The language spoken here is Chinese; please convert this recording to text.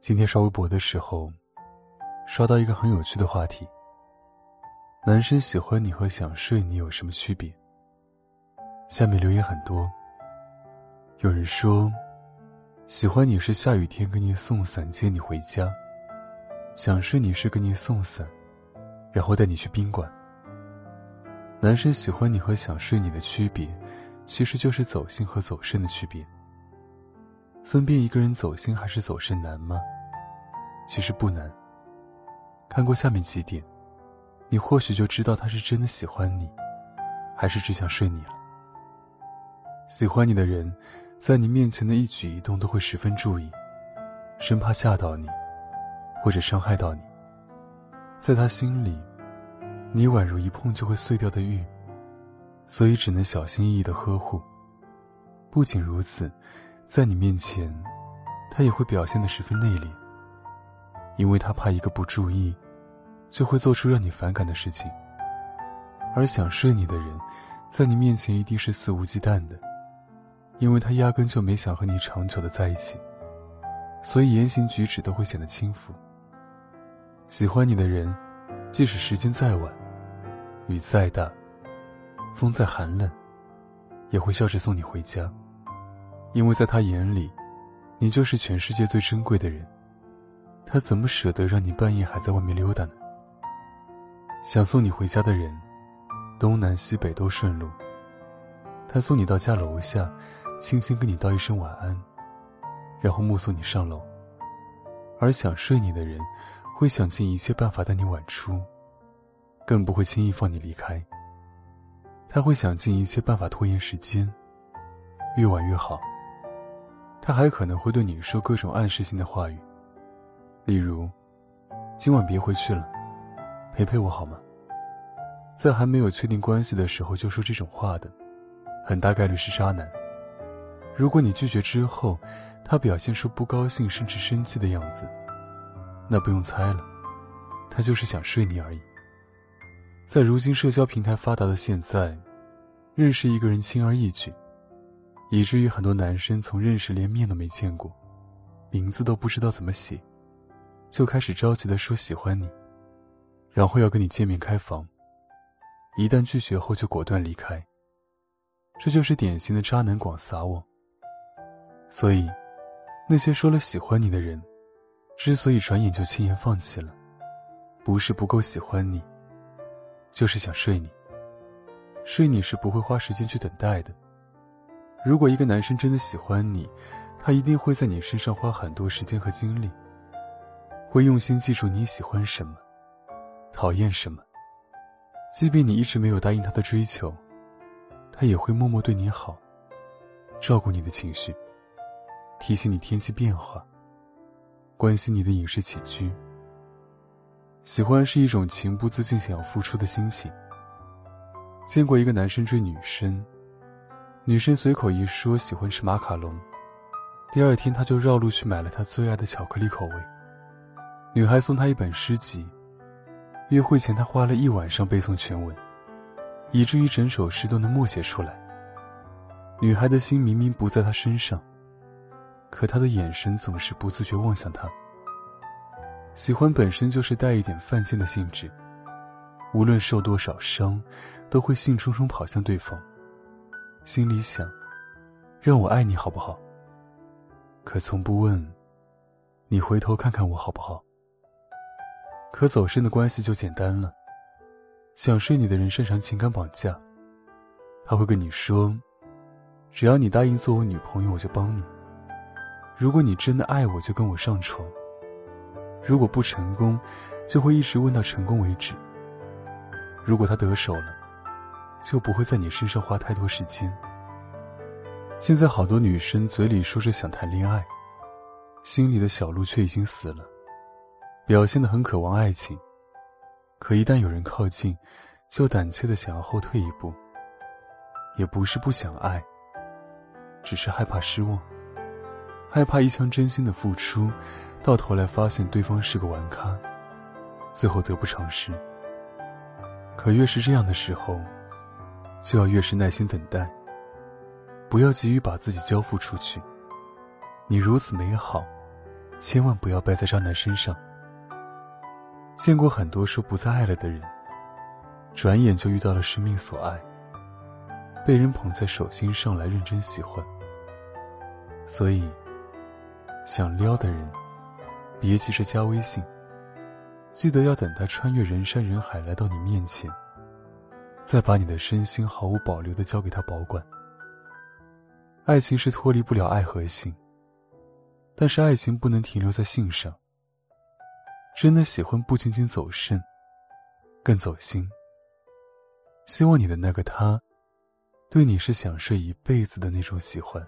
今天刷微博的时候，刷到一个很有趣的话题：男生喜欢你和想睡你有什么区别？下面留言很多，有人说，喜欢你是下雨天给你送伞接你回家，想睡你是给你送伞，然后带你去宾馆。男生喜欢你和想睡你的区别，其实就是走心和走肾的区别。分辨一个人走心还是走肾难吗？其实不难。看过下面几点，你或许就知道他是真的喜欢你，还是只想睡你了。喜欢你的人，在你面前的一举一动都会十分注意，生怕吓到你，或者伤害到你。在他心里，你宛如一碰就会碎掉的玉，所以只能小心翼翼的呵护。不仅如此，在你面前，他也会表现的十分内敛。因为他怕一个不注意，就会做出让你反感的事情。而想睡你的人，在你面前一定是肆无忌惮的，因为他压根就没想和你长久的在一起，所以言行举止都会显得轻浮。喜欢你的人，即使时间再晚，雨再大，风再寒冷，也会笑着送你回家，因为在他眼里，你就是全世界最珍贵的人。他怎么舍得让你半夜还在外面溜达呢？想送你回家的人，东南西北都顺路。他送你到家楼下，轻轻跟你道一声晚安，然后目送你上楼。而想睡你的人，会想尽一切办法带你晚出，更不会轻易放你离开。他会想尽一切办法拖延时间，越晚越好。他还可能会对你说各种暗示性的话语。例如，今晚别回去了，陪陪我好吗？在还没有确定关系的时候就说这种话的，很大概率是渣男。如果你拒绝之后，他表现出不高兴甚至生气的样子，那不用猜了，他就是想睡你而已。在如今社交平台发达的现在，认识一个人轻而易举，以至于很多男生从认识连面都没见过，名字都不知道怎么写。就开始着急的说喜欢你，然后要跟你见面开房。一旦拒绝后就果断离开。这就是典型的渣男广撒网。所以，那些说了喜欢你的人，之所以转眼就轻言放弃了，不是不够喜欢你，就是想睡你。睡你是不会花时间去等待的。如果一个男生真的喜欢你，他一定会在你身上花很多时间和精力。会用心记住你喜欢什么，讨厌什么。即便你一直没有答应他的追求，他也会默默对你好，照顾你的情绪，提醒你天气变化，关心你的饮食起居。喜欢是一种情不自禁想要付出的心情。见过一个男生追女生，女生随口一说喜欢吃马卡龙，第二天他就绕路去买了他最爱的巧克力口味。女孩送他一本诗集，约会前他花了一晚上背诵全文，以至于整首诗都能默写出来。女孩的心明明不在他身上，可他的眼神总是不自觉望向他。喜欢本身就是带一点犯贱的性质，无论受多少伤，都会兴冲冲跑向对方，心里想：让我爱你好不好？可从不问，你回头看看我好不好？可走肾的关系就简单了。想睡你的人擅长情感绑架，他会跟你说：“只要你答应做我女朋友，我就帮你。如果你真的爱我，就跟我上床。如果不成功，就会一直问到成功为止。如果他得手了，就不会在你身上花太多时间。现在好多女生嘴里说着想谈恋爱，心里的小鹿却已经死了，表现的很渴望爱情，可一旦有人靠近，就胆怯的想要后退一步。也不是不想爱，只是害怕失望，害怕一腔真心的付出，到头来发现对方是个玩咖，最后得不偿失。可越是这样的时候，就要越是耐心等待。不要急于把自己交付出去。你如此美好，千万不要败在渣男身上。见过很多说不再爱了的人，转眼就遇到了生命所爱，被人捧在手心上来认真喜欢。所以，想撩的人，别急着加微信。记得要等他穿越人山人海来到你面前，再把你的身心毫无保留的交给他保管。爱情是脱离不了爱和性，但是爱情不能停留在性上。真的喜欢不仅仅走肾，更走心。希望你的那个他，对你是想睡一辈子的那种喜欢。